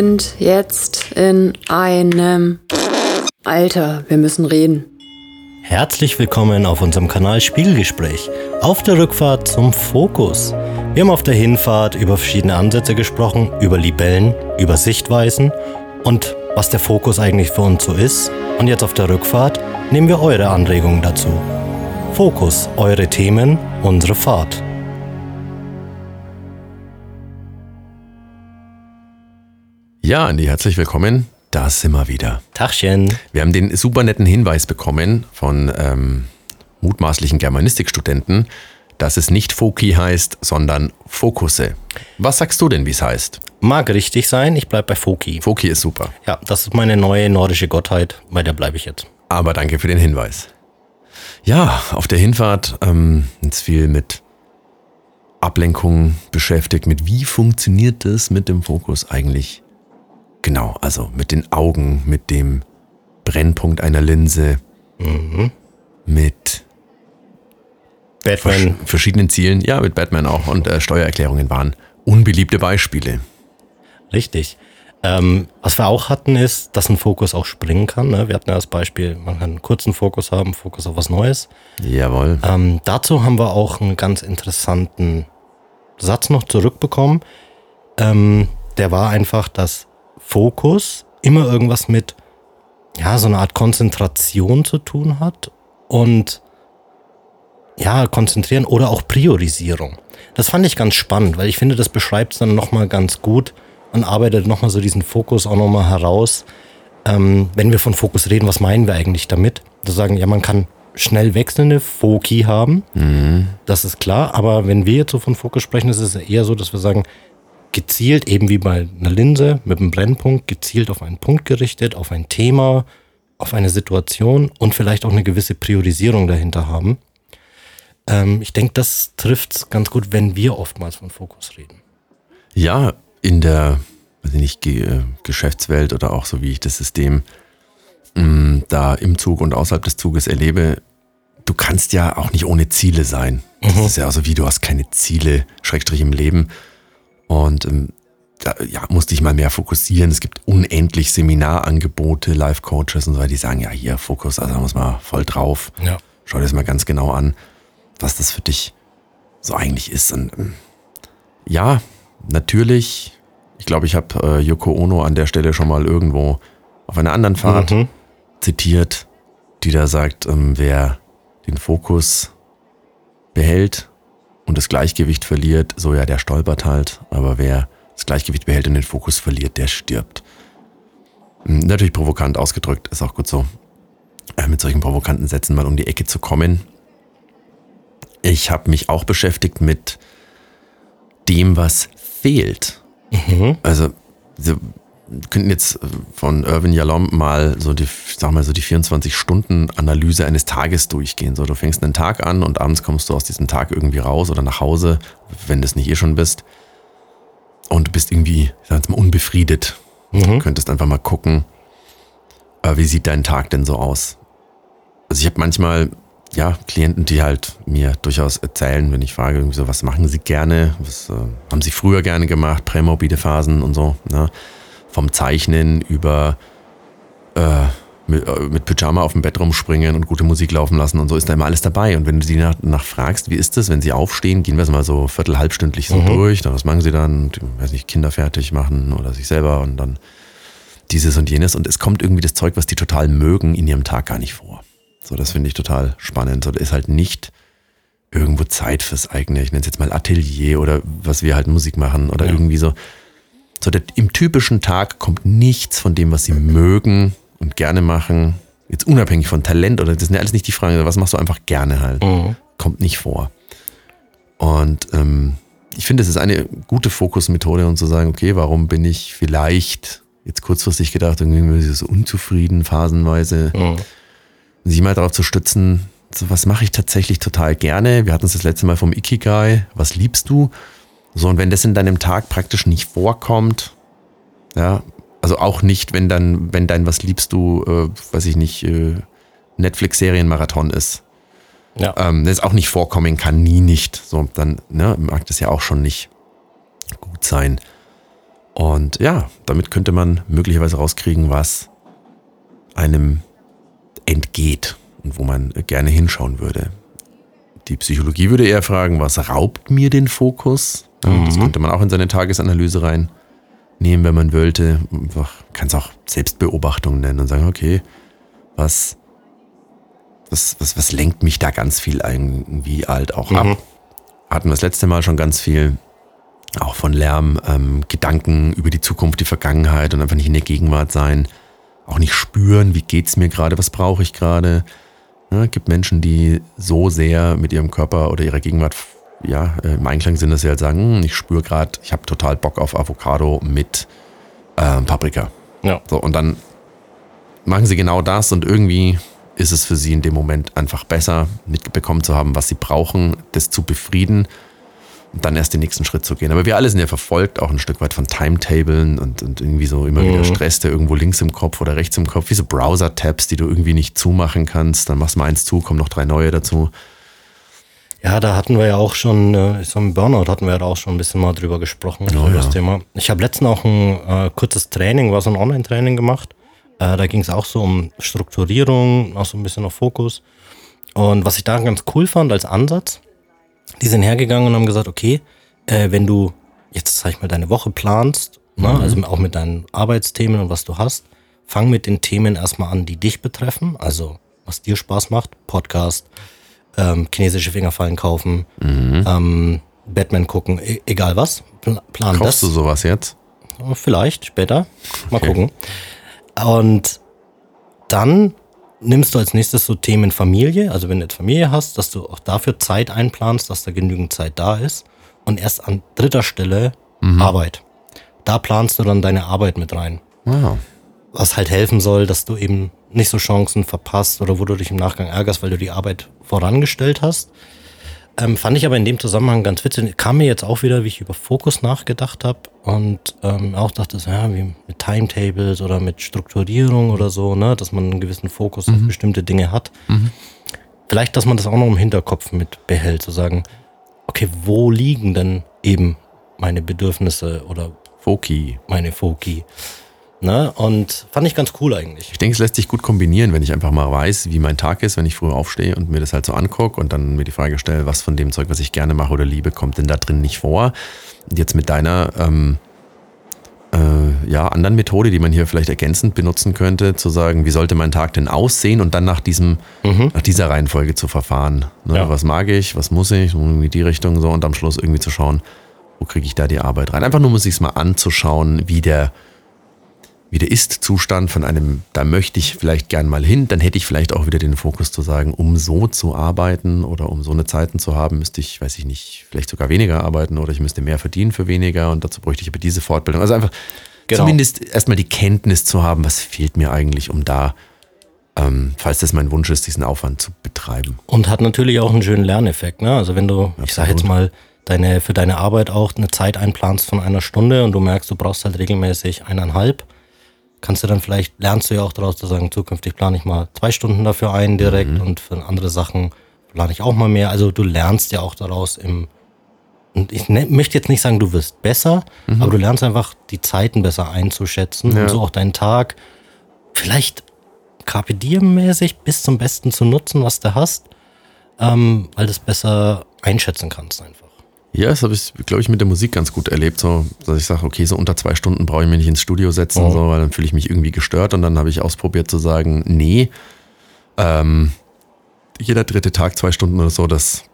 sind jetzt in einem... Alter, wir müssen reden. Herzlich willkommen auf unserem Kanal Spiegelgespräch. Auf der Rückfahrt zum Fokus. Wir haben auf der Hinfahrt über verschiedene Ansätze gesprochen, über Libellen, über Sichtweisen und was der Fokus eigentlich für uns so ist. Und jetzt auf der Rückfahrt nehmen wir eure Anregungen dazu. Fokus, eure Themen, unsere Fahrt. Ja, Andi, herzlich willkommen. Da sind wir wieder. Tachchen. Wir haben den super netten Hinweis bekommen von ähm, mutmaßlichen Germanistikstudenten, dass es nicht Foki heißt, sondern Fokusse. Was sagst du denn, wie es heißt? Mag richtig sein, ich bleib bei Foki. Foki ist super. Ja, das ist meine neue nordische Gottheit, bei der bleibe ich jetzt. Aber danke für den Hinweis. Ja, auf der Hinfahrt ähm, jetzt viel mit Ablenkung beschäftigt, mit wie funktioniert das mit dem Fokus eigentlich Genau, also mit den Augen, mit dem Brennpunkt einer Linse, mhm. mit Batman. verschiedenen Zielen, ja, mit Batman auch und äh, Steuererklärungen waren unbeliebte Beispiele. Richtig. Ähm, was wir auch hatten, ist, dass ein Fokus auch springen kann. Ne? Wir hatten ja das Beispiel, man kann einen kurzen Fokus haben, Fokus auf was Neues. Jawohl. Ähm, dazu haben wir auch einen ganz interessanten Satz noch zurückbekommen. Ähm, der war einfach, dass Fokus immer irgendwas mit, ja, so einer Art Konzentration zu tun hat und ja, konzentrieren oder auch Priorisierung. Das fand ich ganz spannend, weil ich finde, das beschreibt es dann nochmal ganz gut und arbeitet nochmal so diesen Fokus auch nochmal heraus. Ähm, wenn wir von Fokus reden, was meinen wir eigentlich damit? Wir sagen, ja, man kann schnell wechselnde Foki haben, mhm. das ist klar, aber wenn wir jetzt so von Fokus sprechen, ist es eher so, dass wir sagen, gezielt, eben wie bei einer Linse mit einem Brennpunkt, gezielt auf einen Punkt gerichtet, auf ein Thema, auf eine Situation und vielleicht auch eine gewisse Priorisierung dahinter haben. Ähm, ich denke, das trifft es ganz gut, wenn wir oftmals von Fokus reden. Ja, in der weiß ich nicht, Ge Geschäftswelt oder auch so wie ich das System mh, mm, da im Zug und außerhalb des Zuges erlebe, du kannst ja auch nicht ohne Ziele sein. Das mhm. ist ja auch so wie, du hast keine Ziele, Schrägstrich im Leben. Und ähm, da ja, musste ich mal mehr fokussieren. Es gibt unendlich Seminarangebote, Live-Coaches und so weiter, die sagen, ja, hier, Fokus, also da muss man voll drauf. Ja. Schau dir das mal ganz genau an, was das für dich so eigentlich ist. Und ähm, ja, natürlich, ich glaube, ich habe äh, Yoko Ono an der Stelle schon mal irgendwo auf einer anderen Fahrt mhm. zitiert, die da sagt, ähm, wer den Fokus behält, und das Gleichgewicht verliert, so ja, der stolpert halt. Aber wer das Gleichgewicht behält und den Fokus verliert, der stirbt. Hm, natürlich provokant ausgedrückt, ist auch gut so, äh, mit solchen provokanten Sätzen mal um die Ecke zu kommen. Ich habe mich auch beschäftigt mit dem, was fehlt. Mhm. Also könnten jetzt äh, von Irvin Yalom mal so die, sag mal so die 24-Stunden-Analyse eines Tages durchgehen. So, du fängst einen Tag an und abends kommst du aus diesem Tag irgendwie raus oder nach Hause, wenn du es nicht eh schon bist. Und du bist irgendwie, ich sag jetzt mal, unbefriedet. Mhm. Du könntest einfach mal gucken, äh, wie sieht dein Tag denn so aus? Also ich habe manchmal ja, Klienten, die halt mir durchaus erzählen, wenn ich frage, irgendwie so, was machen sie gerne, was äh, haben sie früher gerne gemacht, prämorbide Phasen und so. Ne? Vom Zeichnen über äh, mit, äh, mit, Pyjama auf dem Bett rumspringen und gute Musik laufen lassen und so ist da immer alles dabei. Und wenn du sie nach, nach fragst, wie ist das, wenn sie aufstehen, gehen wir es mal so viertel, halbstündlich so mhm. durch, dann was machen sie dann? weiß nicht, Kinder fertig machen oder sich selber und dann dieses und jenes. Und es kommt irgendwie das Zeug, was die total mögen, in ihrem Tag gar nicht vor. So, das finde ich total spannend. So, da ist halt nicht irgendwo Zeit fürs eigene, ich nenne es jetzt mal Atelier oder was wir halt Musik machen oder ja. irgendwie so. So, der, im typischen Tag kommt nichts von dem, was sie mögen und gerne machen. Jetzt unabhängig von Talent oder das sind ja alles nicht die Fragen, was machst du einfach gerne halt. Mhm. Kommt nicht vor. Und ähm, ich finde, es ist eine gute Fokusmethode, um zu sagen, okay, warum bin ich vielleicht jetzt kurzfristig gedacht, irgendwie so unzufrieden, phasenweise. Mhm. Sich mal darauf zu stützen, so was mache ich tatsächlich total gerne. Wir hatten es das letzte Mal vom Ikigai, was liebst du? So, und wenn das in deinem Tag praktisch nicht vorkommt, ja, also auch nicht, wenn dann, wenn dein was liebst du, äh, weiß ich nicht, äh, Netflix-Serienmarathon ist. Ja. Ähm, das auch nicht vorkommen kann, nie nicht. So, dann ne, mag das ja auch schon nicht gut sein. Und ja, damit könnte man möglicherweise rauskriegen, was einem entgeht und wo man gerne hinschauen würde. Die Psychologie würde eher fragen, was raubt mir den Fokus? Ja, Das Mhm. könnte man auch in seine Tagesanalyse reinnehmen, wenn man wollte. Kann es auch Selbstbeobachtung nennen und sagen, okay, was, was, was, was lenkt mich da ganz viel irgendwie halt auch ab? Hatten wir das letzte Mal schon ganz viel, auch von Lärm, ähm, Gedanken über die Zukunft, die Vergangenheit und einfach nicht in der Gegenwart sein. Auch nicht spüren, wie geht's mir gerade, was brauche ich gerade. Ja, gibt Menschen, die so sehr mit ihrem Körper oder ihrer Gegenwart ja, äh, im Einklang sind, dass sie halt sagen, ich spüre gerade, ich habe total Bock auf Avocado mit ähm, Paprika. Ja. So, und dann machen sie genau das und irgendwie ist es für sie in dem Moment einfach besser, mitbekommen zu haben, was sie brauchen, das zu befrieden und dann erst den nächsten Schritt zu gehen. Aber wir alle sind ja verfolgt, auch ein Stück weit von Timetablen und, und irgendwie so immer wieder Stress, der irgendwo links im Kopf oder rechts im Kopf, wie so Browser-Tabs, die du irgendwie nicht zumachen kannst. Dann machst du mal eins zu, kommen noch drei neue dazu. Ja, da hatten wir ja auch schon, äh, so im Burnout hatten wir ja auch schon ein bisschen mal drüber gesprochen, Oh, über das ja. Thema. Ich habe letztens auch ein äh, kurzes Training, war so ein Online-Training gemacht. Äh, da ging es auch so um Strukturierung, auch so ein bisschen auf Fokus. Und was ich da ganz cool fand als Ansatz, die sind hergegangen und haben gesagt, okay, äh, wenn du jetzt, sag ich mal, deine Woche planst, ne, also auch mit deinen Arbeitsthemen und was du hast, fang mit den Themen erstmal an, die dich betreffen, also was dir Spaß macht, Podcast, ähm, chinesische Fingerfallen kaufen, ähm, Batman gucken, e egal was, Pla- plan Kaufst das. du sowas jetzt? Vielleicht später. Mal Okay. gucken. Und dann nimmst du als nächstes so Themen Familie, also wenn du jetzt Familie hast, dass du auch dafür Zeit einplanst, dass da genügend Zeit da ist. Und erst an dritter Stelle Arbeit. Da planst du dann deine Arbeit mit rein. Wow. Was halt helfen soll, dass du eben nicht so Chancen verpasst oder wo du dich im Nachgang ärgerst, weil du die Arbeit vorangestellt hast. Ähm, fand ich aber in dem Zusammenhang ganz witzig. Kam mir jetzt auch wieder, wie ich über Fokus nachgedacht habe und ähm, auch dachte, so, ja, wie mit Timetables oder mit Strukturierung oder so, ne, dass man einen gewissen Fokus auf bestimmte Dinge hat. Vielleicht, dass man das auch noch im Hinterkopf mit behält, zu sagen, okay, wo liegen denn eben meine Bedürfnisse oder Foki. meine Foki? Ne? Und fand ich ganz cool eigentlich. Ich denke, es lässt sich gut kombinieren, wenn ich einfach mal weiß, wie mein Tag ist, wenn ich früh aufstehe und mir das halt so angucke und dann mir die Frage stelle, was von dem Zeug, was ich gerne mache oder liebe, kommt denn da drin nicht vor? Und jetzt mit deiner ähm, äh, ja, anderen Methode, die man hier vielleicht ergänzend benutzen könnte, zu sagen, wie sollte mein Tag denn aussehen und dann nach diesem, nach dieser Reihenfolge zu verfahren. Ne? Ja. Was mag ich, was muss ich, irgendwie die Richtung so und am Schluss irgendwie zu schauen, wo kriege ich da die Arbeit rein. Einfach nur, um sich mal anzuschauen, wie der wie der Ist-Zustand von einem, da möchte ich vielleicht gern mal hin, dann hätte ich vielleicht auch wieder den Fokus zu sagen, um so zu arbeiten oder um so eine Zeiten zu haben, müsste ich, weiß ich nicht, vielleicht sogar weniger arbeiten oder ich müsste mehr verdienen für weniger und dazu bräuchte ich aber diese Fortbildung. Also einfach Genau. zumindest erstmal die Kenntnis zu haben, was fehlt mir eigentlich, um da, ähm, falls das mein Wunsch ist, diesen Aufwand zu betreiben. Und hat natürlich auch einen schönen Lerneffekt. Ne? Also wenn du, ich sage jetzt mal, deine, für deine Arbeit auch eine Zeit einplanst von einer Stunde und du merkst, du brauchst halt regelmäßig eineinhalb, kannst du dann vielleicht, lernst du ja auch daraus zu sagen, zukünftig plane ich mal zwei Stunden dafür ein direkt und für andere Sachen plane ich auch mal mehr. Also du lernst ja auch daraus im, und ich ne, möchte jetzt nicht sagen, du wirst besser, aber du lernst einfach die Zeiten besser einzuschätzen Ja. und so auch deinen Tag vielleicht Carpe Diem-mäßig bis zum Besten zu nutzen, was du hast, ähm, weil du es besser einschätzen kannst einfach. Ja, das habe ich, glaube ich, mit der Musik ganz gut erlebt. So, dass ich sage, okay, so unter zwei Stunden brauche ich mich nicht ins Studio setzen, Mhm. so, weil dann fühle ich mich irgendwie gestört. Und dann habe ich ausprobiert zu sagen, nee, ähm, jeder dritte Tag zwei Stunden oder so, das,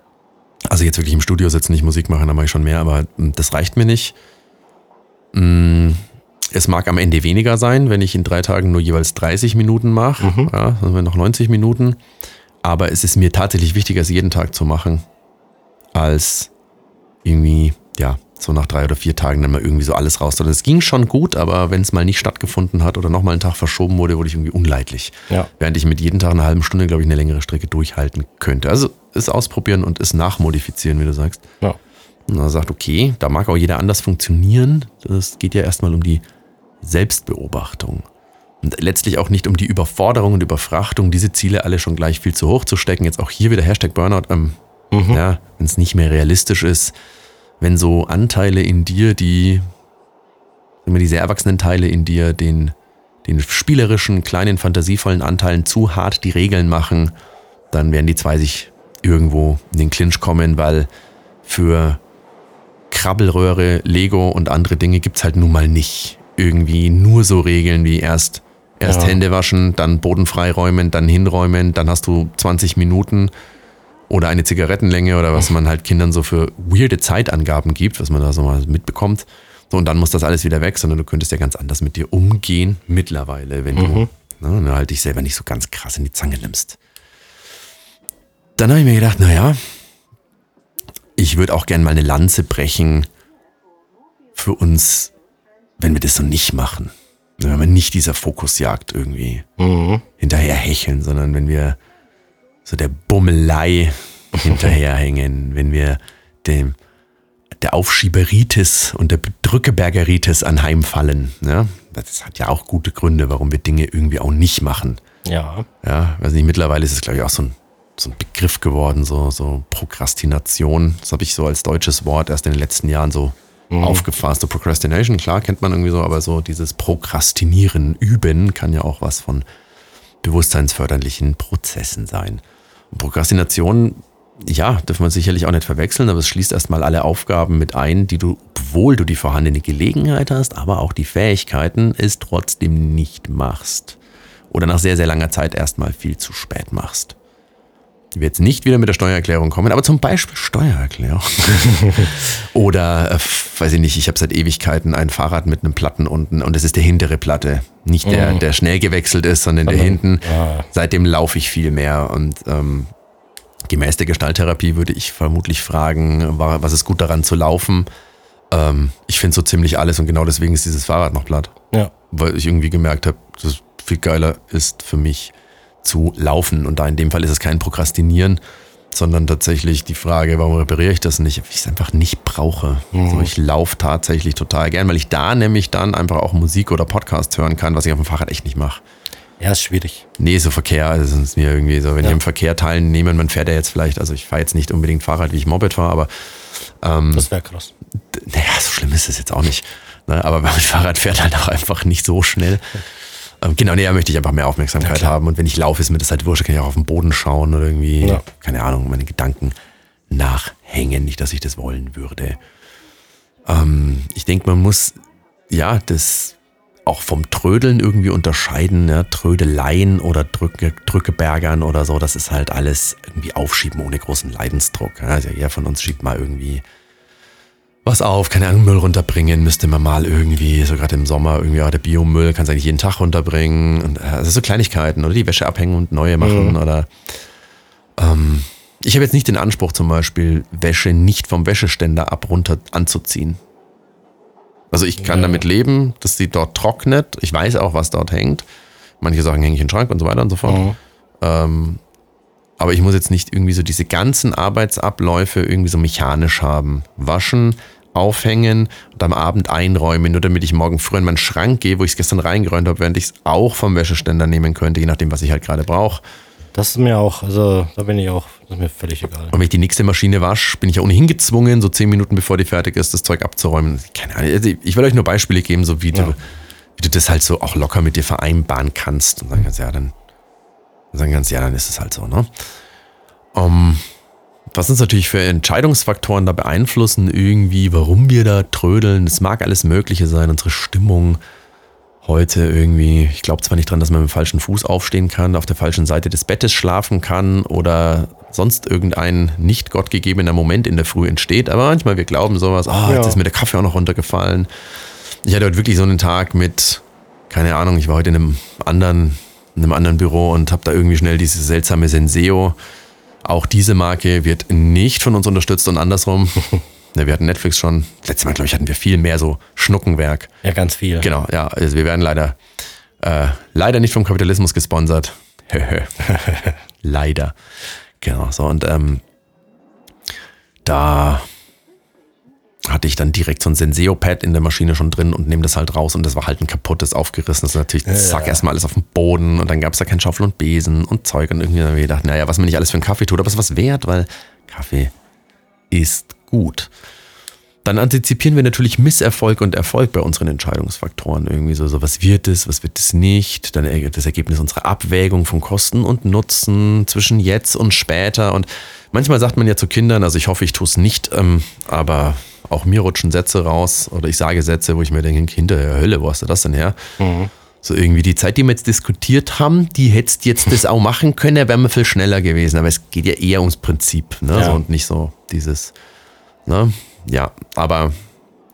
also jetzt wirklich im Studio sitzen, nicht Musik machen, da mache ich schon mehr, aber mm, das reicht mir nicht. Mm, Es mag am Ende weniger sein, wenn ich in drei Tagen nur jeweils 30 Minuten mache, Mhm. ja, dann haben wir noch 90 Minuten. Aber es ist mir tatsächlich wichtiger, es jeden Tag zu machen, als irgendwie, ja, so nach drei oder vier Tagen dann mal irgendwie so alles raus. Es ging schon gut, aber wenn es mal nicht stattgefunden hat oder nochmal einen Tag verschoben wurde, wurde ich irgendwie unleidlich. Ja. Während ich mit jeden Tag eine halbe Stunde, glaube ich, eine längere Strecke durchhalten könnte. Also es ausprobieren und es nachmodifizieren, wie du sagst. Ja. Und er sagt, okay, da mag auch jeder anders funktionieren. Das geht ja erstmal um die Selbstbeobachtung. Und letztlich auch nicht um die Überforderung und Überfrachtung, diese Ziele alle schon gleich viel zu hoch zu stecken. Jetzt auch hier wieder Hashtag Burnout. Ähm, Ja, wenn es nicht mehr realistisch ist, wenn so Anteile in dir, die immer die sehr erwachsenen Teile in dir, den, den spielerischen, kleinen, fantasievollen Anteilen zu hart die Regeln machen, dann werden die zwei sich irgendwo in den Clinch kommen, weil für Krabbelröhre, Lego und andere Dinge gibt's halt nun mal nicht irgendwie nur so Regeln wie erst, erst Ja. Hände waschen, dann Boden freiräumen, dann hinräumen, dann hast du 20 Minuten oder eine Zigarettenlänge oder was man halt Kindern so für weirde Zeitangaben gibt, was man da so mal mitbekommt. So, und dann muss das alles wieder weg, sondern du könntest ja ganz anders mit dir umgehen mittlerweile, wenn du ne, wenn du halt dich selber nicht so ganz krass in die Zange nimmst. Dann habe ich mir gedacht, naja, ich würde auch gern mal eine Lanze brechen für uns, wenn wir das so nicht machen. Wenn wir nicht dieser Fokusjagd irgendwie Mhm. hinterher hecheln, sondern wenn wir so der Bummelei hinterherhängen, wenn wir dem, der Aufschieberitis und der Drückebergeritis anheimfallen. Ja? Das hat ja auch gute Gründe, warum wir Dinge irgendwie auch nicht machen. Ja. Ja, weiß nicht, mittlerweile ist es, glaube ich, auch so ein, so ein Begriff geworden, so, so Prokrastination. Das habe ich so als deutsches Wort erst in den letzten Jahren so aufgefasst. So Procrastination, klar, kennt man irgendwie so, aber so dieses Prokrastinieren, Üben kann ja auch was von bewusstseinsförderlichen Prozessen sein. Prokrastination, ja, dürfen wir sicherlich auch nicht verwechseln, aber es schließt erstmal alle Aufgaben mit ein, die du, obwohl du die vorhandene Gelegenheit hast, aber auch die Fähigkeiten, es trotzdem nicht machst. Oder nach sehr, sehr langer Zeit erstmal viel zu spät machst. Die wir jetzt nicht wieder mit der Steuererklärung kommen, aber zum Beispiel Steuererklärung. Oder, äh, weiß ich nicht, ich habe seit Ewigkeiten ein Fahrrad mit einem Platten unten und es ist der hintere Platte. Nicht der, der schnell gewechselt ist, sondern der hinten. ah. Seitdem laufe ich viel mehr und ähm, gemäß der Gestalttherapie würde ich vermutlich fragen, wa- was ist gut daran zu laufen? Ähm, ich finde so ziemlich alles und genau deswegen ist dieses Fahrrad noch platt Ja. weil ich irgendwie gemerkt habe, dass viel geiler ist für mich zu laufen. Und da in dem Fall ist es kein Prokrastinieren, sondern tatsächlich die Frage, warum repariere ich das nicht? Weil ich es einfach nicht brauche. Also ich laufe tatsächlich total gern, weil ich da nämlich dann einfach auch Musik oder Podcast hören kann, was ich auf dem Fahrrad echt nicht mache. Ja, ist schwierig. Nee, so Verkehr, also es ist mir irgendwie so, wenn Ja. ich im Verkehr teilnehme, man fährt ja jetzt vielleicht, also ich fahre jetzt nicht unbedingt Fahrrad, wie ich Moped fahre, aber Das wäre krass. naja, so schlimm ist es jetzt auch nicht. Ne? Aber mein Fahrrad fährt halt auch einfach nicht so schnell. Ähm, genau, nee, da möchte ich einfach mehr Aufmerksamkeit haben. Und wenn ich laufe, ist mir das halt wurscht, kann ich auch auf den Boden schauen oder irgendwie, Ja. keine Ahnung, meine Gedanken nachhängen. Nicht, dass ich das wollen würde. Ähm, ich denke, man muss, ja, das auch vom Trödeln irgendwie unterscheiden, ja, Trödeleien oder Drücke, Drückebergern oder so, das ist halt alles irgendwie aufschieben ohne großen Leidensdruck. Ja, also jeder von uns schiebt mal irgendwie was auf, keine Ahnung, Müll runterbringen, müsste man mal irgendwie, so gerade im Sommer, irgendwie, auch der Biomüll kannst du eigentlich jeden Tag runterbringen. Und, also so Kleinigkeiten oder die Wäsche abhängen und neue machen oder ähm, ich habe jetzt nicht den Anspruch, zum Beispiel Wäsche nicht vom Wäscheständer ab runter anzuziehen. Also ich kann Ja. damit leben, dass sie dort trocknet. Ich weiß auch, was dort hängt. Manche Sachen hänge ich in den Schrank und so weiter und so fort. Mhm. Ähm, aber ich muss jetzt nicht irgendwie so diese ganzen Arbeitsabläufe irgendwie so mechanisch haben. Waschen, aufhängen und am Abend einräumen, nur damit ich morgen früh in meinen Schrank gehe, wo ich es gestern reingeräumt habe, während ich es auch vom Wäscheständer nehmen könnte, je nachdem, was ich halt gerade brauche. Das ist mir auch, also da bin ich auch, das ist mir völlig egal. Und wenn ich die nächste Maschine wasche, bin ich ja ohnehin gezwungen, so zehn Minuten bevor die fertig ist, das Zeug abzuräumen. Keine Ahnung. Also Ich will euch nur Beispiele geben, so wie, Ja. du, wie du das halt so auch locker mit dir vereinbaren kannst. Und sagen kannst, ja, dann, dann sagen kannst, ja, dann ist es halt so, ne? Um, was uns natürlich für Entscheidungsfaktoren da beeinflussen, irgendwie, warum wir da trödeln. Es mag alles Mögliche sein, unsere Stimmung heute irgendwie. Ich glaube zwar nicht dran, dass man mit dem falschen Fuß aufstehen kann, auf der falschen Seite des Bettes schlafen kann oder sonst irgendein nicht gottgegebener Moment in der Früh entsteht, aber manchmal wir glauben sowas, ah, jetzt Ja. ist mir der Kaffee auch noch runtergefallen. Ich hatte heute wirklich so einen Tag mit, keine Ahnung, ich war heute in einem anderen, in einem anderen Büro und habe da irgendwie schnell diese seltsame Senseo. Auch diese Marke wird nicht von uns unterstützt und andersrum. Ne, wir hatten Netflix schon. Letztes Mal, glaube ich, hatten wir viel mehr so Schnuckenwerk. Ja, ganz viel. Genau, ja. Also wir werden leider, äh, leider nicht vom Kapitalismus gesponsert. leider. Genau, so. Und ähm, da hatte ich dann direkt so ein Senseo-Pad in der Maschine schon drin und nehme das halt raus und das war halt ein kaputtes, aufgerissenes. Natürlich zack, Ja. erstmal alles auf dem Boden und dann gab es da kein Schaufel und Besen und Zeug und irgendwie habe ich gedacht, naja, was man nicht alles für einen Kaffee tut, aber es ist was wert, weil Kaffee ist gut. Dann antizipieren wir natürlich Misserfolg und Erfolg bei unseren Entscheidungsfaktoren. Irgendwie so, so was wird es, was wird es nicht. Dann das Ergebnis unserer Abwägung von Kosten und Nutzen zwischen jetzt und später. Und manchmal sagt man ja zu Kindern, also ich hoffe, ich tue es nicht, ähm, aber auch mir rutschen Sätze raus oder ich sage Sätze, wo ich mir denke, hinterher Hölle, wo hast du das denn her? Mhm. So irgendwie die Zeit, die wir jetzt diskutiert haben, die hättest jetzt das auch machen können, wäre wir viel schneller gewesen. Aber es geht ja eher ums Prinzip ne? Ja. So, und nicht so dieses, ne? Ja, aber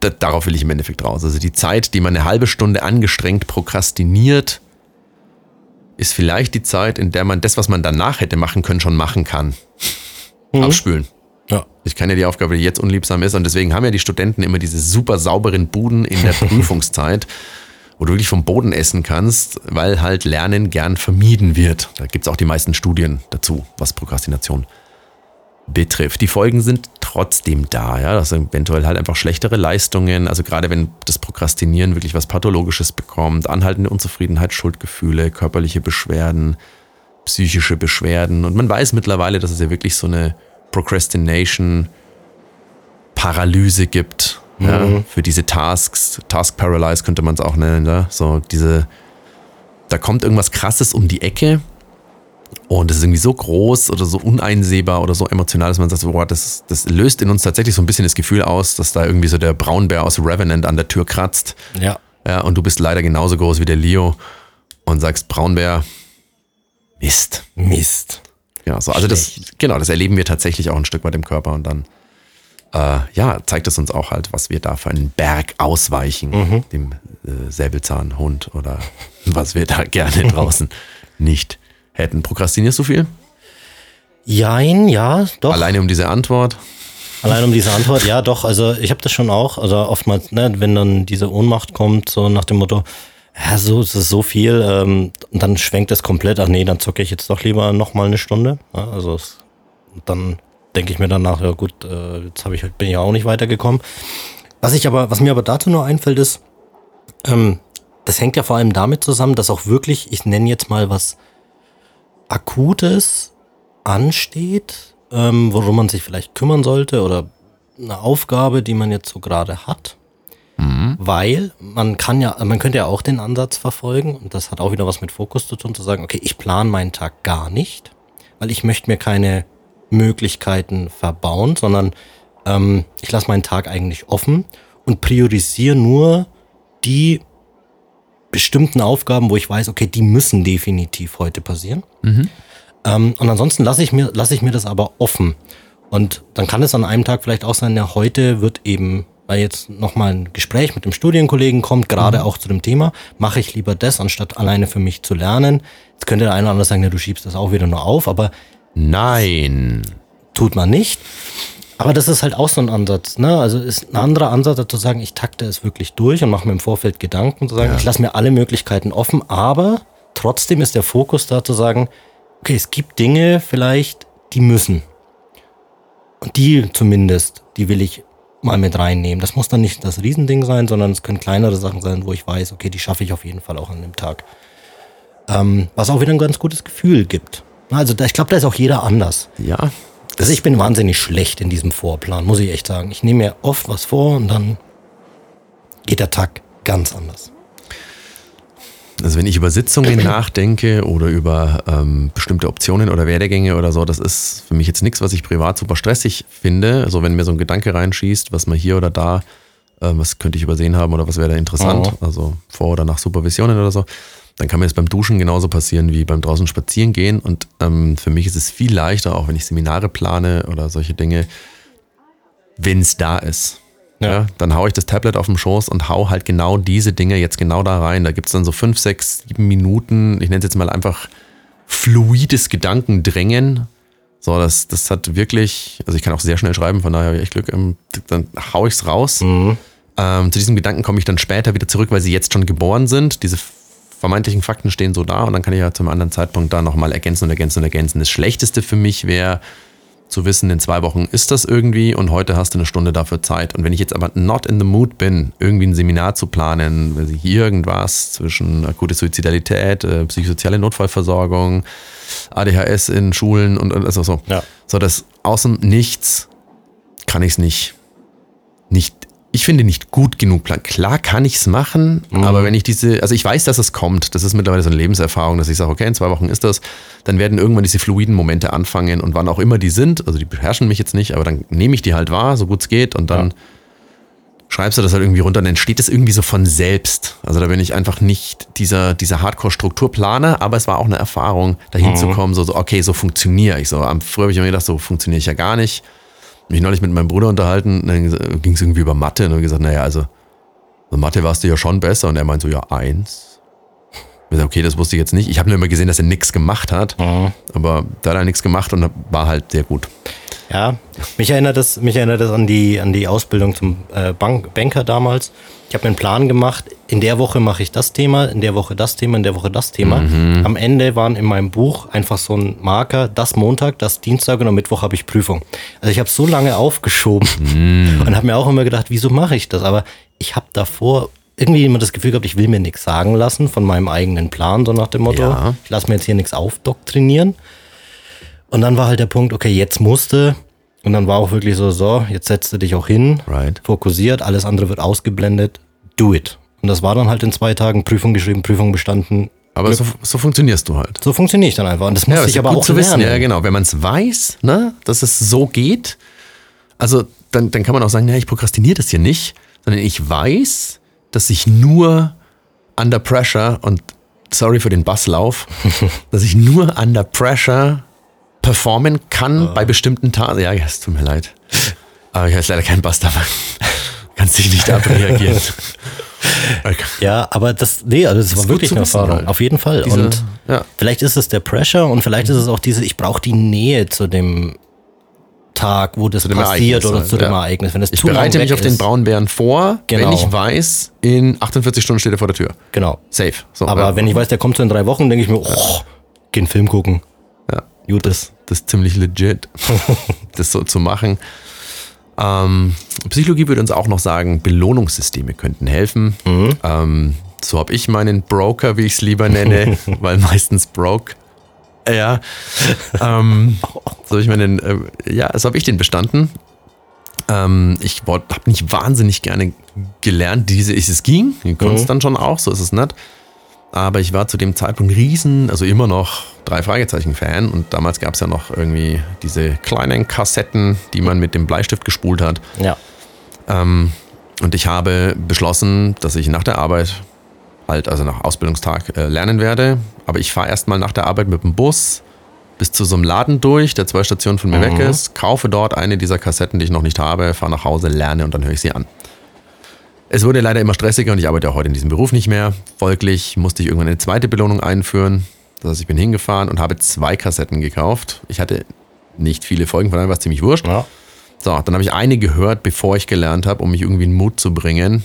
darauf will ich im Endeffekt raus. Also die Zeit, die man eine halbe Stunde angestrengt prokrastiniert, ist vielleicht die Zeit, in der man das, was man danach hätte machen können, schon machen kann. Mhm. Abspülen. Ja. Ich kann ja die Aufgabe, die jetzt unliebsam ist. Und deswegen haben ja die Studenten immer diese super sauberen Buden in der Prüfungszeit, wo du wirklich vom Boden essen kannst, weil halt Lernen gern vermieden wird. Da gibt es auch die meisten Studien dazu, was Prokrastination betrifft. Die Folgen sind trotzdem da, ja, das sind eventuell halt einfach schlechtere Leistungen, also gerade wenn das Prokrastinieren wirklich was Pathologisches bekommt, anhaltende Unzufriedenheit, Schuldgefühle, körperliche Beschwerden, psychische Beschwerden und man weiß mittlerweile, dass es ja wirklich so eine Procrastination Paralyse gibt, mhm. ja, für diese Tasks, Task Paralyze könnte man es auch nennen, ja, so diese, da kommt irgendwas krasses um die Ecke und es ist irgendwie so groß oder so uneinsehbar oder so emotional, dass man sagt, boah, das, das löst in uns tatsächlich so ein bisschen das Gefühl aus, dass da irgendwie so der Braunbär aus Revenant an der Tür kratzt. Ja. Ja, und du bist leider genauso groß wie der Leo und sagst, Braunbär, Mist. Mist. Ja, so, also das, genau, das erleben wir tatsächlich auch ein Stück weit im Körper und dann, äh, ja, zeigt es uns auch halt, was wir da für einen Berg ausweichen, mhm. dem äh, Säbelzahnhund oder was wir da gerne draußen nicht hätten. Prokrastinierst du viel? Jein, ja, doch. Alleine um diese Antwort? Allein um diese Antwort, ja, doch. Also ich habe das schon auch. Also oftmals, ne, wenn dann diese Ohnmacht kommt, so nach dem Motto, ja, so es ist so viel, ähm, und dann schwenkt es komplett. Ach nee, dann zocke ich jetzt doch lieber noch mal eine Stunde. Ja, also es, dann denke ich mir danach, ja gut, äh, jetzt habe ich bin ich auch nicht weitergekommen. Was ich aber, was mir aber dazu nur einfällt, ist, ähm, das hängt ja vor allem damit zusammen, dass auch wirklich, ich nenne jetzt mal was Akutes ansteht, ähm, worum man sich vielleicht kümmern sollte oder eine Aufgabe, die man jetzt so gerade hat. Mhm. Weil man kann ja, man könnte ja auch den Ansatz verfolgen, und das hat auch wieder was mit Fokus zu tun, zu sagen, okay, ich plane meinen Tag gar nicht, weil ich möchte mir keine Möglichkeiten verbauen, sondern ähm, ich lasse meinen Tag eigentlich offen und priorisiere nur die bestimmten Aufgaben, wo ich weiß, okay, die müssen definitiv heute passieren. Mhm. Ähm, und ansonsten lasse ich, mir, lasse ich mir das aber offen. Und dann kann es an einem Tag vielleicht auch sein, ja, heute wird eben, weil jetzt nochmal ein Gespräch mit dem Studienkollegen kommt, gerade mhm. auch zu dem Thema, mache ich lieber das, anstatt alleine für mich zu lernen. Jetzt könnte der eine oder andere sagen, ja, du schiebst das auch wieder nur auf, aber Nein. Tut man nicht. Aber das ist halt auch so ein Ansatz. Ne? Also ist ein anderer Ansatz, zu sagen, ich takte es wirklich durch und mache mir im Vorfeld Gedanken, zu sagen, ja. ich lasse mir alle Möglichkeiten offen, aber trotzdem ist der Fokus da zu sagen, okay, es gibt Dinge vielleicht, die müssen. Und die zumindest, die will ich mal mit reinnehmen. Das muss dann nicht das Riesending sein, sondern es können kleinere Sachen sein, wo ich weiß, okay, die schaffe ich auf jeden Fall auch an dem Tag. Ähm, was auch wieder ein ganz gutes Gefühl gibt. Also da, ich glaube, da ist auch jeder anders. Ja, also ich bin wahnsinnig schlecht in diesem Vorplan, muss ich echt sagen. Ich nehme mir oft was vor und dann geht der Tag ganz anders. Also wenn ich über Sitzungen nachdenke oder über ähm, bestimmte Optionen oder Werdegänge oder so, das ist für mich jetzt nichts, was ich privat super stressig finde. Also wenn mir so ein Gedanke reinschießt, was man hier oder da, äh, was könnte ich übersehen haben oder was wäre da interessant, oh. also vor oder nach Supervisionen oder so, dann kann mir das beim Duschen genauso passieren wie beim draußen spazieren gehen. Und ähm, für mich ist es viel leichter, auch wenn ich Seminare plane oder solche Dinge, wenn es da ist. Ja. ja. dann haue ich das Tablet auf den Schoß und hau halt genau diese Dinge jetzt genau da rein. Da gibt es dann so fünf, sechs, sieben Minuten, ich nenne es jetzt mal einfach fluides Gedankendrängen. So, das, das hat wirklich, also ich kann auch sehr schnell schreiben, von daher habe ich echt Glück, ähm, dann haue ich es raus. Mhm. Ähm, zu diesem Gedanken komme ich dann später wieder zurück, weil sie jetzt schon geboren sind. Diese vermeintlichen Fakten stehen so da und dann kann ich ja zum anderen Zeitpunkt da nochmal ergänzen und ergänzen und ergänzen. Das Schlechteste für mich wäre zu wissen, in zwei Wochen ist das irgendwie und heute hast du eine Stunde dafür Zeit. Und wenn ich jetzt aber not in the mood bin, irgendwie ein Seminar zu planen, also irgendwas zwischen akute Suizidalität, äh, psychosoziale Notfallversorgung, ADHS in Schulen und also so, ja. so das außen nichts kann ich es nicht nicht ich finde nicht gut genug Plan. Klar kann ich es machen, Mhm. aber wenn ich diese, also ich weiß, dass es kommt, das ist mittlerweile so eine Lebenserfahrung, dass ich sage, okay, in zwei Wochen ist das, dann werden irgendwann diese fluiden Momente anfangen und wann auch immer die sind, also die beherrschen mich jetzt nicht, aber dann nehme ich die halt wahr, so gut es geht und dann schreibst du das halt irgendwie runter und dann entsteht es irgendwie so von selbst. Also da bin ich einfach nicht dieser, dieser Hardcore-Strukturplaner, aber es war auch eine Erfahrung, dahin zu kommen, so, so, okay, so funktioniere ich. So, früher habe ich mir gedacht, so funktioniere ich ja gar nicht. Mich neulich mit meinem Bruder unterhalten, dann ging es irgendwie über Mathe und dann gesagt, naja, also so Mathe warst du ja schon besser und er meint so, ja, eins. Sag, okay, das wusste ich jetzt nicht. Ich habe nur immer gesehen, dass er nichts gemacht hat, aber da hat er nichts gemacht und war halt sehr gut. Ja, mich erinnert das, mich erinnert das an die, an die Ausbildung zum äh, Bank, Banker damals. Ich habe mir einen Plan gemacht, in der Woche mache ich das Thema, in der Woche das Thema, in der Woche das Thema. Am Ende waren in meinem Buch einfach so ein Marker, das Montag, das Dienstag und am Mittwoch habe ich Prüfung. Also ich habe so lange aufgeschoben und habe mir auch immer gedacht, wieso mache ich das? Aber ich habe davor irgendwie immer das Gefühl gehabt, ich will mir nichts sagen lassen von meinem eigenen Plan, so nach dem Motto, Ja. ich lasse mir jetzt hier nichts aufdoktrinieren. Und dann war halt der Punkt, okay, jetzt musste. Und dann war auch wirklich so, so, jetzt setzt du dich auch hin, Right. fokussiert, alles andere wird ausgeblendet, do it. Und das war dann halt in zwei Tagen Prüfung geschrieben, Prüfung bestanden. Aber so, so funktionierst du halt. So funktioniere ich dann einfach. Und das musste ist ich aber auch zu wissen. lernen. Ja, genau. Wenn man es weiß, ne, dass es so geht, also dann, dann kann man auch sagen, ja, ich prokrastiniere das hier nicht, sondern ich weiß, dass ich nur under pressure und sorry für den Basslauf, dass ich nur under pressure performen kann bei bestimmten Tagen. Ja, es tut mir leid. Aber ich habe leider keinen Bass dabei. Kannst dich nicht abreagieren. Okay. Ja, aber das, nee, also das, ist war wirklich eine Erfahrung. halt. Auf jeden Fall. Diese- und ja. vielleicht ist es der Pressure und vielleicht ist es auch diese, ich brauche die Nähe zu dem Tag, wo das passiert Ereignis oder halt, zu dem ja. Ereignis. Wenn das Ich bereite mich auf den ist. Braunbären vor, Genau. wenn ich weiß, in 48 Stunden steht er vor der Tür. Genau. Safe. So, Aber ja. wenn ich weiß, der kommt so in drei Wochen, denke ich mir, oh, geh einen Film gucken. Ja, Gut ist. das ist ziemlich legit, das so zu machen. Ähm, Psychologie würde uns auch noch sagen, Belohnungssysteme könnten helfen. Ähm, so habe ich meinen Broker, wie ich es lieber nenne, weil meistens broke. Ja. ähm, so habe ich meinen, äh, ja, so habe ich den bestanden. Ähm, ich habe nicht wahnsinnig gerne gelernt, diese ist es ging. Ich konnte es dann schon auch, so ist es nicht. Aber ich war zu dem Zeitpunkt riesen, also immer noch drei Fragezeichen-Fan. Und damals gab es ja noch irgendwie diese kleinen Kassetten, die man mit dem Bleistift gespult hat. Ja. Ähm, und ich habe beschlossen, dass ich nach der Arbeit, halt also nach Ausbildungstag, äh, lernen werde. Aber ich fahre erstmal nach der Arbeit mit dem Bus bis zu so einem Laden durch, der zwei Stationen von mir weg ist, kaufe dort eine dieser Kassetten, die ich noch nicht habe, fahre nach Hause, lerne und dann höre ich sie an. Es wurde leider immer stressiger und ich arbeite auch heute in diesem Beruf nicht mehr. Folglich musste ich irgendwann eine zweite Belohnung einführen. Das heißt, ich bin hingefahren und habe zwei Kassetten gekauft. Ich hatte nicht viele Folgen, von daher war es ziemlich wurscht. ja. So, dann habe ich eine gehört, bevor ich gelernt habe, um mich irgendwie in Mut zu bringen.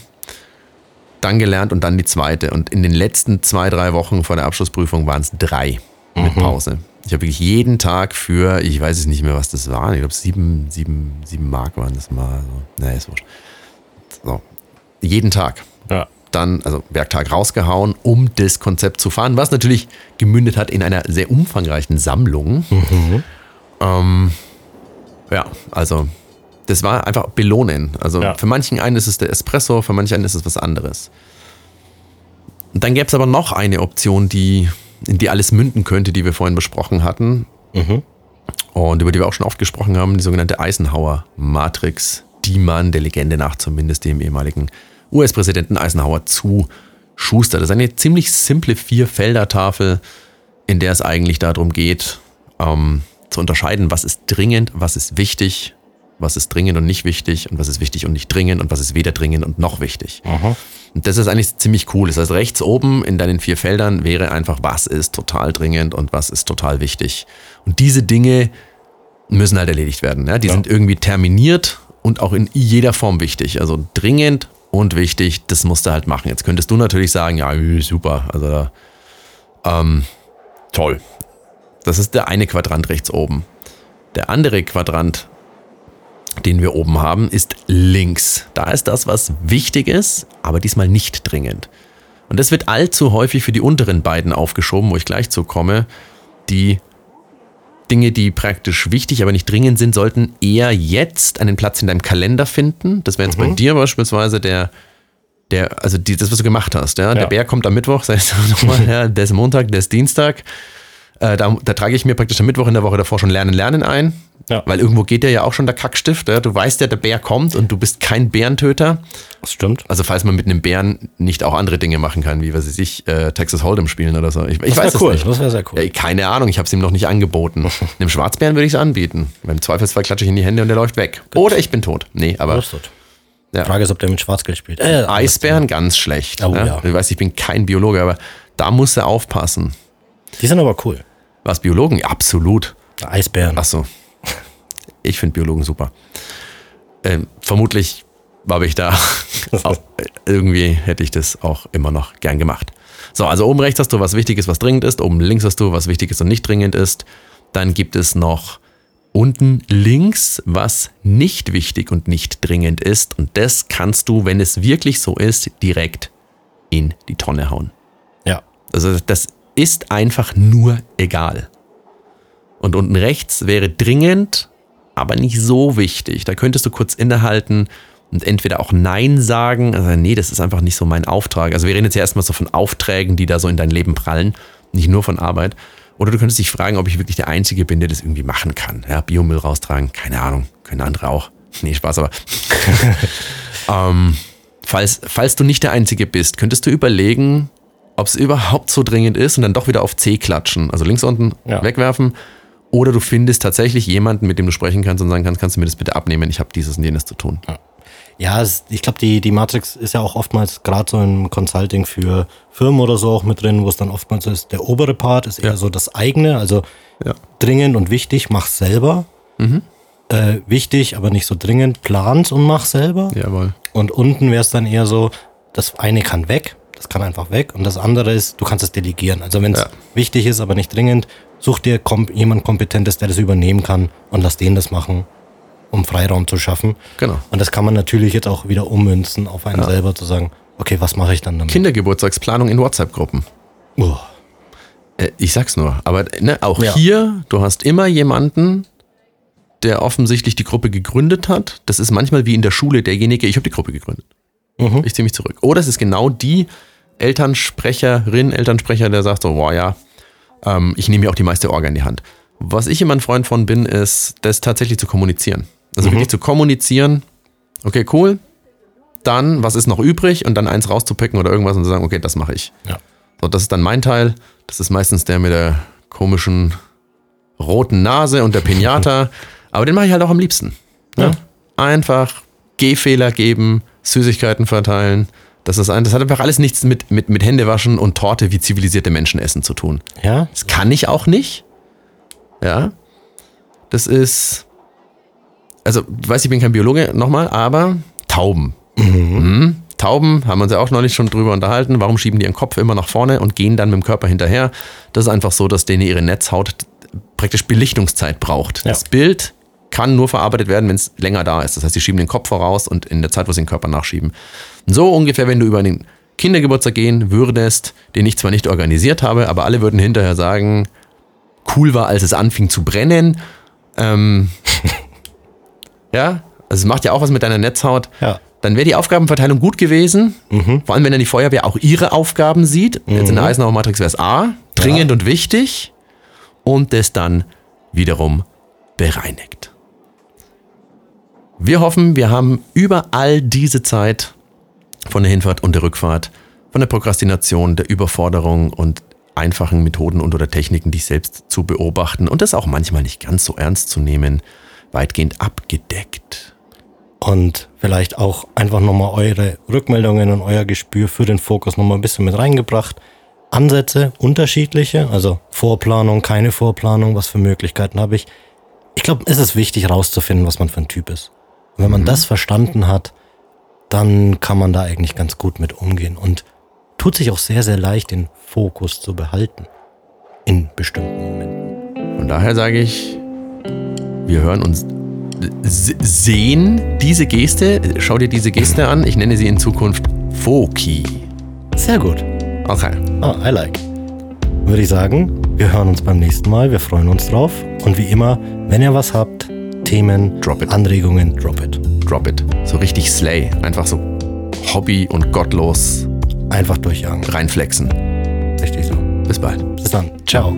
Dann gelernt und dann die zweite. Und in den letzten zwei, drei Wochen vor der Abschlussprüfung waren es drei mit Pause. Ich habe wirklich jeden Tag für, ich weiß es nicht mehr, was das war. Ich glaube, sieben, sieben, sieben Mark waren das mal. So. Naja, ist wurscht. So. Jeden Tag Ja. dann, also Werktag rausgehauen, um das Konzept zu fahren, was natürlich gemündet hat in einer sehr umfangreichen Sammlung. Ähm, ja, also das war einfach belohnen. Also Ja. für manchen einen ist es der Espresso, für manchen einen ist es was anderes. Und dann gäbe es aber noch eine Option, die, in die alles münden könnte, die wir vorhin besprochen hatten. Und über die wir auch schon oft gesprochen haben, die sogenannte Eisenhower-Matrix, die man der Legende nach zumindest dem ehemaligen US-Präsidenten Eisenhower zuschustert. Das ist eine ziemlich simple Vier-Felder-Tafel, in der es eigentlich darum geht, ähm, zu unterscheiden, was ist dringend, was ist wichtig, was ist dringend und nicht wichtig und was ist wichtig und nicht dringend und was ist weder dringend und noch wichtig. Und das ist eigentlich ziemlich cool. Das heißt, rechts oben in deinen vier Feldern wäre einfach, was ist total dringend und was ist total wichtig. Und diese Dinge müssen halt erledigt werden. Ja? Die Ja. sind irgendwie terminiert und auch in jeder Form wichtig. Also dringend und wichtig, das musst du halt machen. Jetzt könntest du natürlich sagen, ja, super, also ähm, toll. Das ist der eine Quadrant rechts oben. Der andere Quadrant, den wir oben haben, ist links. Da ist das, was wichtig ist, aber diesmal nicht dringend. Und das wird allzu häufig für die unteren beiden aufgeschoben, wo ich gleich zu komme, die Dinge, die praktisch wichtig, aber nicht dringend sind, sollten eher jetzt einen Platz in deinem Kalender finden. Das wäre jetzt bei dir beispielsweise der, der, also die, das, was du gemacht hast. Ja? Der Ja. Bär kommt am Mittwoch, sagst du nochmal, ja, der ist Montag, der ist Dienstag. Äh, da, da trage ich mir praktisch am Mittwoch in der Woche davor schon Lernen, Lernen ein. Ja. Weil irgendwo geht ja ja auch schon der Kackstift. Ja? Du weißt ja, der Bär kommt und du bist kein Bärentöter. Das stimmt. Also falls man mit einem Bären nicht auch andere Dinge machen kann, wie was weiß ich, äh, Texas Hold'em spielen oder so. Ich, ich Das weiß wär es cool. nicht. Das wäre sehr cool. Ja, keine Ahnung, ich habe es ihm noch nicht angeboten. Einem Schwarzbären würde ich es anbieten. Im Zweifelsfall klatsche ich in die Hände und der läuft weg. Oder ich bin tot. Nee, aber. Ja. Frage ist, ob der mit Schwarzgeld spielt. Äh, Eisbären ganz schlecht. Oh, ja? Du weißt, ich bin kein Biologe, aber da muss er aufpassen. Die sind aber cool. Was Biologen? Ja, absolut. Eisbären. Ach so. Ich finde Biologen super. Ähm, vermutlich habe ich da auch, irgendwie hätte ich das auch immer noch gern gemacht. So, also oben rechts hast du was Wichtiges, was dringend ist. Oben links hast du was Wichtiges und nicht dringend ist. Dann gibt es noch unten links, was nicht wichtig und nicht dringend ist. Und das kannst du, wenn es wirklich so ist, direkt in die Tonne hauen. Ja. Also das ist einfach nur egal. Und unten rechts wäre dringend, aber nicht so wichtig. Da könntest du kurz innehalten und entweder auch Nein sagen, also nee, das ist einfach nicht so mein Auftrag. Also wir reden jetzt ja erstmal so von Aufträgen, die da so in dein Leben prallen, nicht nur von Arbeit. Oder du könntest dich fragen, ob ich wirklich der Einzige bin, der das irgendwie machen kann. Ja, Biomüll raustragen, keine Ahnung, können andere auch. Nee, Spaß, aber. ähm, falls, falls du nicht der Einzige bist, könntest du überlegen, ob es überhaupt so dringend ist und dann doch wieder auf C klatschen. Also links unten Ja. wegwerfen. Oder du findest tatsächlich jemanden, mit dem du sprechen kannst und sagen kannst, kannst du mir das bitte abnehmen? Ich habe dieses und jenes zu tun. Ja, es, ich glaube, die, die Matrix ist ja auch oftmals gerade so im Consulting für Firmen oder so auch mit drin, wo es dann oftmals so ist, der obere Part ist eher Ja. so das eigene, also Ja. dringend und wichtig, mach selber. Äh, wichtig, aber nicht so dringend, plant und mach selber. Jawohl. Und unten wäre es dann eher so, das eine kann weg, das kann einfach weg. Und das andere ist, du kannst es delegieren. Also wenn es Ja. wichtig ist, aber nicht dringend, such dir kom jemand Kompetentes, der das übernehmen kann und lass den das machen, um Freiraum zu schaffen. Genau. Und das kann man natürlich jetzt auch wieder ummünzen auf einen selber zu sagen, okay, was mache ich dann damit? Kindergeburtstagsplanung in WhatsApp-Gruppen. Oh, Ich sag's nur, aber ne, auch Ja. hier, du hast immer jemanden, der offensichtlich die Gruppe gegründet hat. Das ist manchmal wie in der Schule derjenige, ich habe die Gruppe gegründet. Mhm. Ich ziehe mich zurück. Oder es ist genau die Elternsprecherin, Elternsprecher, der sagt so, boah ja, ähm, ich nehme mir auch die meiste Orga in die Hand. Was ich immer ein Freund von bin, ist, das tatsächlich zu kommunizieren. Also wirklich zu kommunizieren, okay, cool, dann, was ist noch übrig und dann eins rauszupicken oder irgendwas und zu sagen, okay, das mache ich. ja. So, das ist dann mein Teil. Das ist meistens der mit der komischen roten Nase und der Pinata. Aber den mache ich halt auch am liebsten. Ne? Einfach Gehfehler geben, Süßigkeiten verteilen. Das, ist ein, das hat einfach alles nichts mit, mit, mit Händewaschen und Torte wie zivilisierte Menschen essen zu tun. Ja, Das kann ich auch nicht. Ja. Das ist. Also, weiß, ich bin kein Biologe, nochmal, aber Tauben. Mhm. Tauben haben wir uns ja auch neulich schon drüber unterhalten. Warum schieben die ihren Kopf immer nach vorne und gehen dann mit dem Körper hinterher? Das ist einfach so, dass denen ihre Netzhaut praktisch Belichtungszeit braucht. Ja. Das Bild kann nur verarbeitet werden, wenn es länger da ist. Das heißt, sie schieben den Kopf voraus und in der Zeit, wo sie den Körper nachschieben. So ungefähr, wenn du über den Kindergeburtstag gehen würdest, den ich zwar nicht organisiert habe, aber alle würden hinterher sagen, cool war, als es anfing zu brennen. Ähm, ja, also es macht ja auch was mit deiner Netzhaut. Ja. Dann wäre die Aufgabenverteilung gut gewesen. Vor allem, wenn dann die Feuerwehr auch ihre Aufgaben sieht. Jetzt in der Eisenhower Matrix wäre es A, dringend und wichtig. Und das dann wiederum bereinigt. Wir hoffen, wir haben über all diese Zeit von der Hinfahrt und der Rückfahrt, von der Prokrastination, der Überforderung und einfachen Methoden und oder Techniken, dich selbst zu beobachten und das auch manchmal nicht ganz so ernst zu nehmen, weitgehend abgedeckt. Und vielleicht auch einfach nochmal eure Rückmeldungen und euer Gespür für den Fokus nochmal ein bisschen mit reingebracht. Ansätze, unterschiedliche, also Vorplanung, keine Vorplanung, was für Möglichkeiten habe ich. Ich glaube, es ist wichtig rauszufinden, was man für ein Typ ist. Und wenn man das verstanden hat, dann kann man da eigentlich ganz gut mit umgehen und tut sich auch sehr, sehr leicht, den Fokus zu behalten. In bestimmten Momenten. Von daher sage ich, wir hören uns, sehen diese Geste, schau dir diese Geste an, ich nenne sie in Zukunft Foki. Sehr gut. Okay. Ah, I like. Würde ich sagen, Wir hören uns beim nächsten Mal. Wir freuen uns drauf. Und wie immer, wenn ihr was habt, Themen, Drop it. Anregungen, drop it. Drop it. So richtig Slay. Einfach so Hobby und gottlos Einfach durchjagen. reinflexen. Richtig so. Bis bald. Bis dann. Ciao.